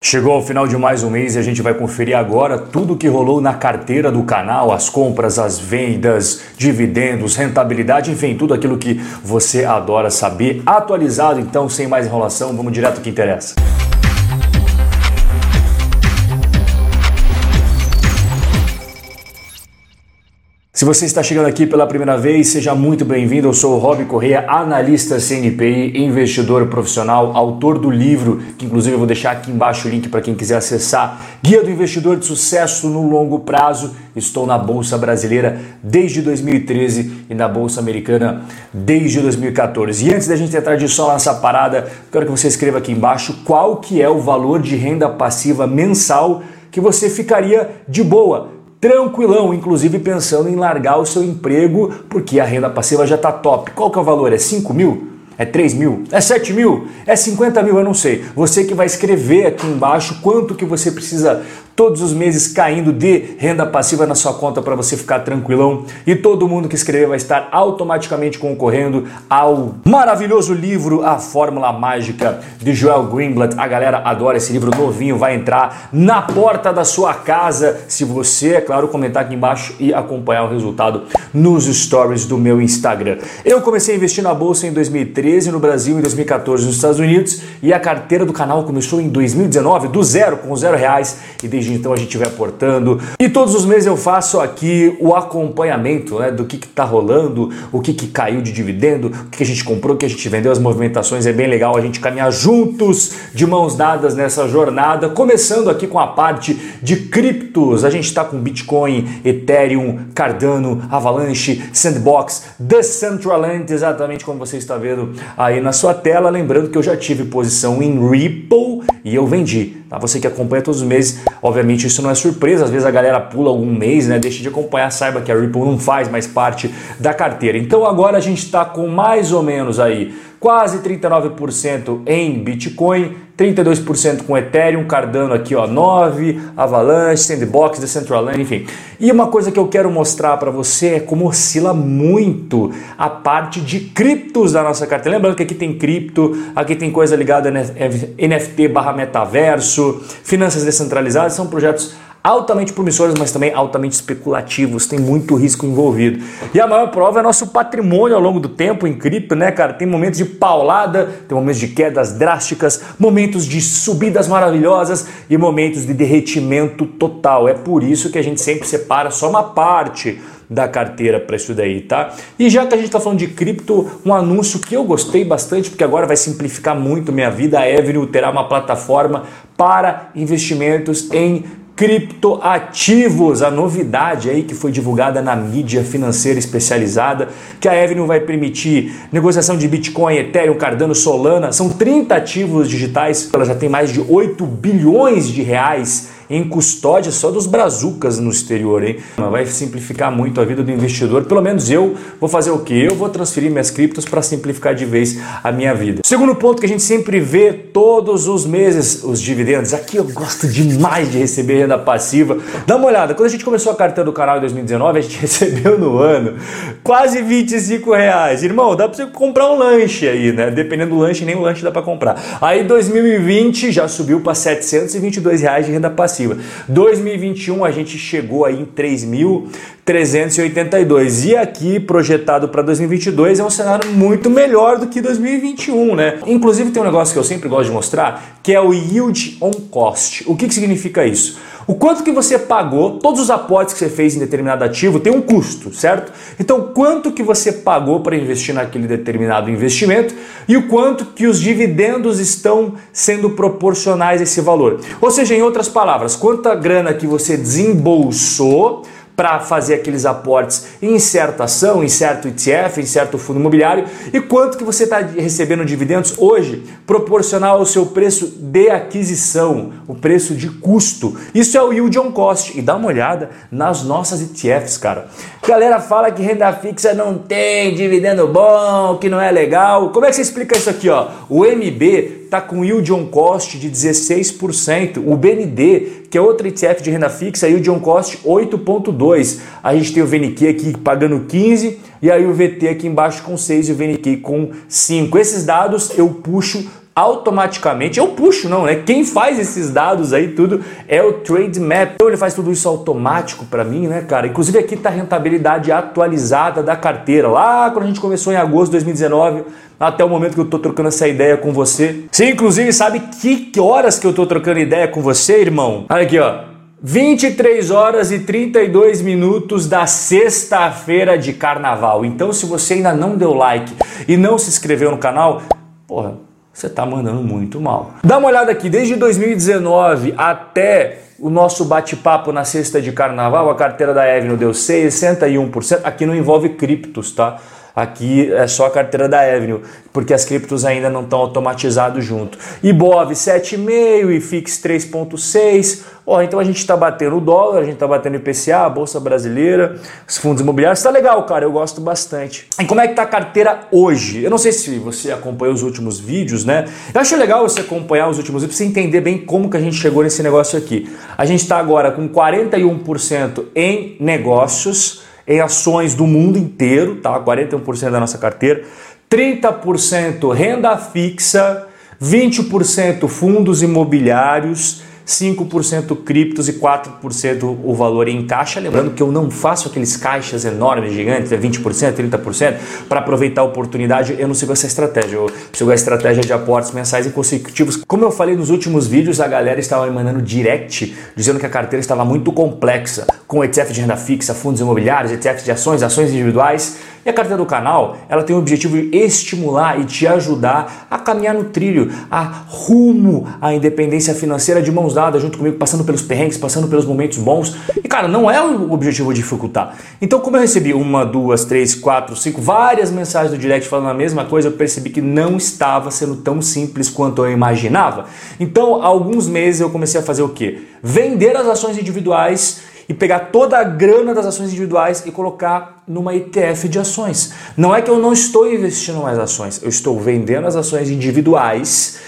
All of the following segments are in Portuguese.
Chegou ao final de mais um mês e a gente vai conferir agora tudo o que rolou na carteira do canal, as compras, as vendas, dividendos, rentabilidade, enfim, tudo aquilo que você adora saber. Atualizado, então, sem mais enrolação, vamos direto ao que interessa. Se você está chegando aqui pela primeira vez, seja muito bem-vindo. Eu sou o Rob Correia, analista CNPI, investidor profissional, autor do livro, que inclusive eu vou deixar aqui embaixo o link para quem quiser acessar. Guia do investidor de sucesso no longo prazo. Estou na Bolsa Brasileira desde 2013 e na Bolsa Americana desde 2014. E antes da gente entrar de só nessa parada, quero que você escreva aqui embaixo qual que é o valor de renda passiva mensal que você ficaria de boa tranquilão, inclusive pensando em largar o seu emprego porque a renda passiva já está top. Qual que é o valor? É 5 mil? É 3 mil? É 7 mil? É 50 mil? Eu não sei. Você que vai escrever aqui embaixo quanto que você precisa todos os meses caindo de renda passiva na sua conta para você ficar tranquilão. E todo mundo que escrever vai estar automaticamente concorrendo ao maravilhoso livro A Fórmula Mágica de Joel Greenblatt. A galera adora esse livro novinho, vai entrar na porta da sua casa. Se você, é claro, comentar aqui embaixo e acompanhar o resultado nos stories do meu Instagram. Eu comecei a investir na bolsa em 2013 no Brasil, em 2014 nos Estados Unidos e a carteira do canal começou em 2019 do zero, com zero reais e desde desde então a gente vai aportando. E todos os meses eu faço aqui o acompanhamento né, do que está rolando, o que, que caiu de dividendo, o que, a gente comprou, o que a gente vendeu, as movimentações. É bem legal a gente caminhar juntos, de mãos dadas nessa jornada. Começando aqui com a parte de criptos. A gente está com Bitcoin, Ethereum, Cardano, Avalanche, Sandbox, Decentraland, exatamente como você está vendo aí na sua tela. Lembrando que eu já tive posição em Ripple e eu vendi. Tá? Você que acompanha todos os meses, obviamente isso não é surpresa, às vezes a galera pula algum mês, né? Deixa de acompanhar, saiba que a Ripple não faz mais parte da carteira. Então agora a gente está com mais ou menos aí quase 39% em Bitcoin, 32% com Ethereum, Cardano aqui ó, 9, Avalanche, Sandbox, Decentraland, enfim. E uma coisa que eu quero mostrar para você é como oscila muito a parte de criptos da nossa carteira. Lembrando que aqui tem cripto, aqui tem coisa ligada a NFT barra metaverso, finanças descentralizadas, são projetos altamente promissores, mas também altamente especulativos, tem muito risco envolvido. E a maior prova é nosso patrimônio ao longo do tempo em cripto, né, cara? Tem momentos de paulada, tem momentos de quedas drásticas, momentos de subidas maravilhosas e momentos de derretimento total. É por isso que a gente sempre separa só uma parte da carteira para isso daí, tá? E já que a gente está falando de cripto, um anúncio que eu gostei bastante, porque agora vai simplificar muito minha vida, a Avenue terá uma plataforma para investimentos em criptoativos, a novidade aí que foi divulgada na mídia financeira especializada, que a Avenue vai permitir negociação de Bitcoin, Ethereum, Cardano, Solana, são 30 ativos digitais, ela já tem mais de 8 bilhões de reais em custódia só dos brazucas no exterior, hein? Vai simplificar muito a vida do investidor. Pelo menos eu vou fazer o que? Eu vou transferir minhas criptos para simplificar de vez a minha vida. Segundo ponto que a gente sempre vê todos os meses os dividendos. Aqui eu gosto demais de receber renda passiva. Dá uma olhada, quando a gente começou a carteira do canal em 2019, a gente recebeu no ano quase 25 reais. Irmão, dá para você comprar um lanche aí, né? Dependendo do lanche, nem o lanche dá para comprar. Aí 2020 já subiu para 722 reais de renda passiva passiva. 2021 a gente chegou aí em 3.382 e aqui projetado para 2022 é um cenário muito melhor do que 2021, né? Inclusive tem um negócio que eu sempre gosto de mostrar, que é o yield on cost. O que, que significa isso? O quanto que você pagou, todos os aportes que você fez em determinado ativo tem um custo, certo? Então, quanto que você pagou para investir naquele determinado investimento e o quanto que os dividendos estão sendo proporcionais a esse valor. Ou seja, em outras palavras, quanta grana que você desembolsou para fazer aqueles aportes em certa ação, em certo ETF, em certo fundo imobiliário e quanto que você está recebendo dividendos hoje proporcional ao seu preço de aquisição, o preço de custo. Isso é o yield on cost e dá uma olhada nas nossas ETFs, cara. Galera fala que renda fixa não tem dividendo bom, que não é legal. Como é que você explica isso aqui, ó? O MB está com yield on cost de 16%. O BND, que é outro ETF de renda fixa, yield on cost 8,2%. A gente tem o VNQ aqui pagando 15% e aí o VT aqui embaixo com 6% e o VNQ com 5%. Esses dados eu puxo automaticamente. Eu puxo, não, né? Quem faz esses dados aí tudo é o Trade Map. Então ele faz tudo isso automático para mim, né, cara? Inclusive aqui tá a rentabilidade atualizada da carteira. Lá quando a gente começou em agosto de 2019, até o momento que eu tô trocando essa ideia com você. Você inclusive sabe que horas que eu tô trocando ideia com você, irmão? Olha aqui, ó. 23 horas e 32 minutos da sexta-feira de carnaval. Então, se você ainda não deu like e não se inscreveu no canal, porra, você tá mandando muito mal. Dá uma olhada aqui, desde 2019 até o nosso bate-papo na sexta de carnaval, a carteira da Avenue deu 61%. Aqui não envolve criptos, tá? Aqui é só a carteira da Avenue, porque as criptos ainda não estão automatizados junto. Ibov 7,5 e Fix 3,6. Ó, então a gente está batendo o dólar, a gente está batendo IPCA, a Bolsa Brasileira, os fundos imobiliários. Está legal, cara, eu gosto bastante. E como é que tá a carteira hoje? Eu não sei se você acompanhou os últimos vídeos, né? Eu acho legal você acompanhar os últimos vídeos para você entender bem como que a gente chegou nesse negócio aqui. A gente está agora com 41% em negócios em ações do mundo inteiro, tá? 41% da nossa carteira, 30% renda fixa, 20% fundos imobiliários, 5% criptos e 4% o valor em caixa. Lembrando que eu não faço aqueles caixas enormes, gigantes, é 20%, 30%, para aproveitar a oportunidade. Eu não sigo essa estratégia. Eu sigo a estratégia de aportes mensais e consecutivos. Como eu falei nos últimos vídeos, a galera estava me mandando direct dizendo que a carteira estava muito complexa, com ETF de renda fixa, fundos imobiliários, ETFs de ações, ações individuais. E a carteira do canal, ela tem o objetivo de estimular e te ajudar a caminhar no trilho, a rumo à independência financeira de mãos dadas junto comigo, passando pelos perrengues, passando pelos momentos bons. E cara, não é o objetivo dificultar. Então, como eu recebi uma, duas, três, quatro, cinco, várias mensagens do direct falando a mesma coisa, eu percebi que não estava sendo tão simples quanto eu imaginava. Então, há alguns meses eu comecei a fazer o quê? Vender as ações individuais e pegar toda a grana das ações individuais e colocar numa ETF de ações. Não é que eu não estou investindo mais ações, eu estou vendendo as ações individuais,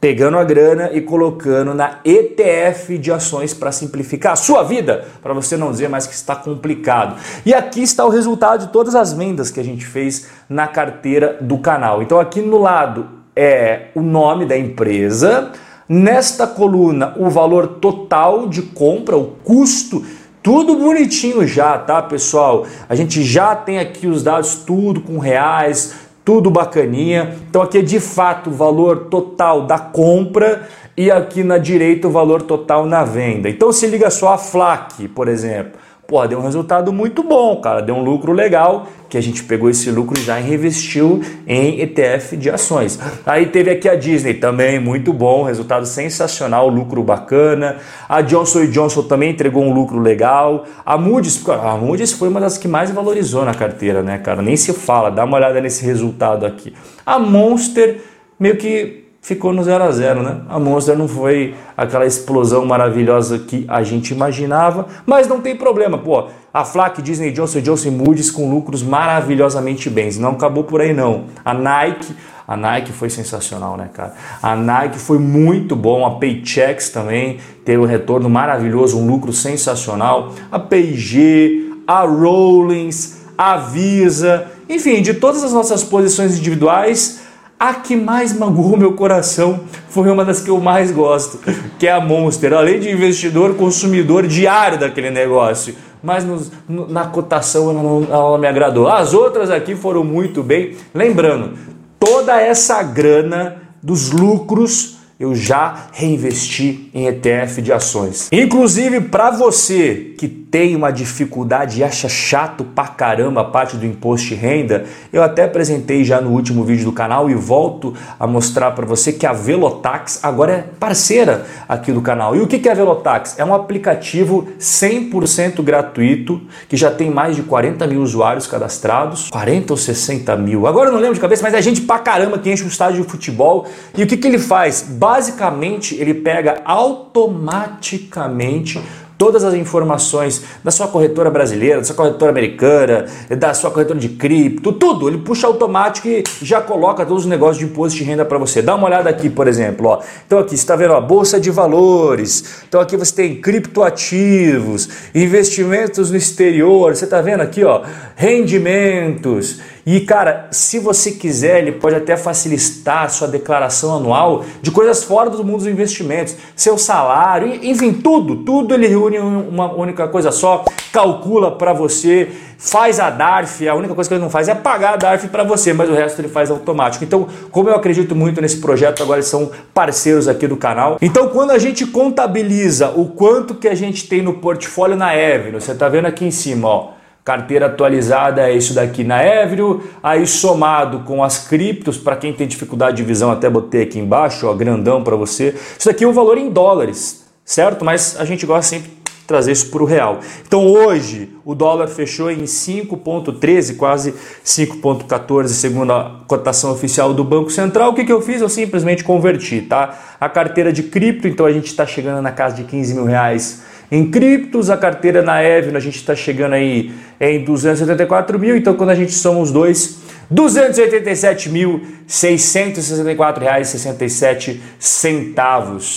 pegando a grana e colocando na ETF de ações para simplificar a sua vida, para você não dizer mais que está complicado. E aqui está o resultado de todas as vendas que a gente fez na carteira do canal. Então aqui no lado é o nome da empresa, Nesta coluna, o valor total de compra, o custo tudo bonitinho já, tá, pessoal? A gente já tem aqui os dados tudo com reais, tudo bacaninha. Então aqui é de fato o valor total da compra e aqui na direita o valor total na venda. Então se liga só a FLAC, por exemplo. Pô, deu um resultado muito bom, cara, deu um lucro legal, que a gente pegou esse lucro e já reinvestiu em ETF de ações. Aí teve aqui a Disney também, muito bom, resultado sensacional, lucro bacana. A Johnson Johnson também entregou um lucro legal. A Moody's, a Moody's foi uma das que mais valorizou na carteira, né, cara? Nem se fala, dá uma olhada nesse resultado aqui. A Monster meio que ficou no 0 a 0 né? A Monster não foi aquela explosão maravilhosa que a gente imaginava, mas não tem problema, pô. A Flac, Disney Johnson Johnson Moody's com lucros maravilhosamente bens. Não acabou por aí não. A Nike, a Nike foi sensacional, né, cara? A Nike foi muito bom, a Paychex também teve um retorno maravilhoso, um lucro sensacional. A P&G, a Rollins, a Visa, enfim, de todas as nossas posições individuais, a que mais magoou meu coração foi uma das que eu mais gosto, que é a Monster. Além de investidor, consumidor diário daquele negócio. Mas na cotação ela não, ela me agradou. As outras aqui foram muito bem. Lembrando, toda essa grana dos lucros eu já reinvesti em ETF de ações. Inclusive para você que tem uma dificuldade e acha chato pra caramba a parte do imposto de renda, eu até apresentei já no último vídeo do canal e volto a mostrar para você que a Velotax agora é parceira aqui do canal. E o que é a Velotax? É um aplicativo 100% gratuito que já tem mais de 40 mil usuários cadastrados, 40 ou 60 mil, agora eu não lembro de cabeça, mas é gente pra caramba que enche o estádio de futebol. E o que, que ele faz? Basicamente, ele pega automaticamente todas as informações da sua corretora brasileira, da sua corretora americana, da sua corretora de cripto, tudo. Ele puxa automático e já coloca todos os negócios de imposto de renda para você. Dá uma olhada aqui, por exemplo. Ó. Então aqui você está vendo a bolsa de valores. Então aqui você tem criptoativos, investimentos no exterior. Você está vendo aqui, ó, rendimentos. E cara, se você quiser, ele pode até facilitar a sua declaração anual de coisas fora do mundo dos investimentos, seu salário, enfim, tudo, tudo ele reúne em uma única coisa só, calcula para você, faz a DARF, a única coisa que ele não faz é pagar a DARF para você, mas o resto ele faz automático. Então, como eu acredito muito nesse projeto, agora eles são parceiros aqui do canal. Então, quando a gente contabiliza o quanto que a gente tem no portfólio na Evno, você está vendo aqui em cima, ó, carteira atualizada é isso daqui na Evrio, aí somado com as criptos, para quem tem dificuldade de visão, até botei aqui embaixo, ó, grandão para você. Isso daqui é um valor em dólares, certo? Mas a gente gosta sempre de trazer isso para o real. Então hoje o dólar fechou em 5,13, quase 5,14 segundo a cotação oficial do Banco Central. O que, que eu fiz? Eu simplesmente converti, tá? A carteira de cripto, então a gente está chegando na casa de 15 mil reais em criptos, a carteira na Evno, a gente está chegando aí em 274 mil, então quando a gente soma os dois, R$ 287.664,67.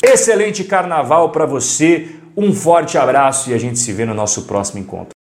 Excelente carnaval para você, um forte abraço e a gente se vê no nosso próximo encontro.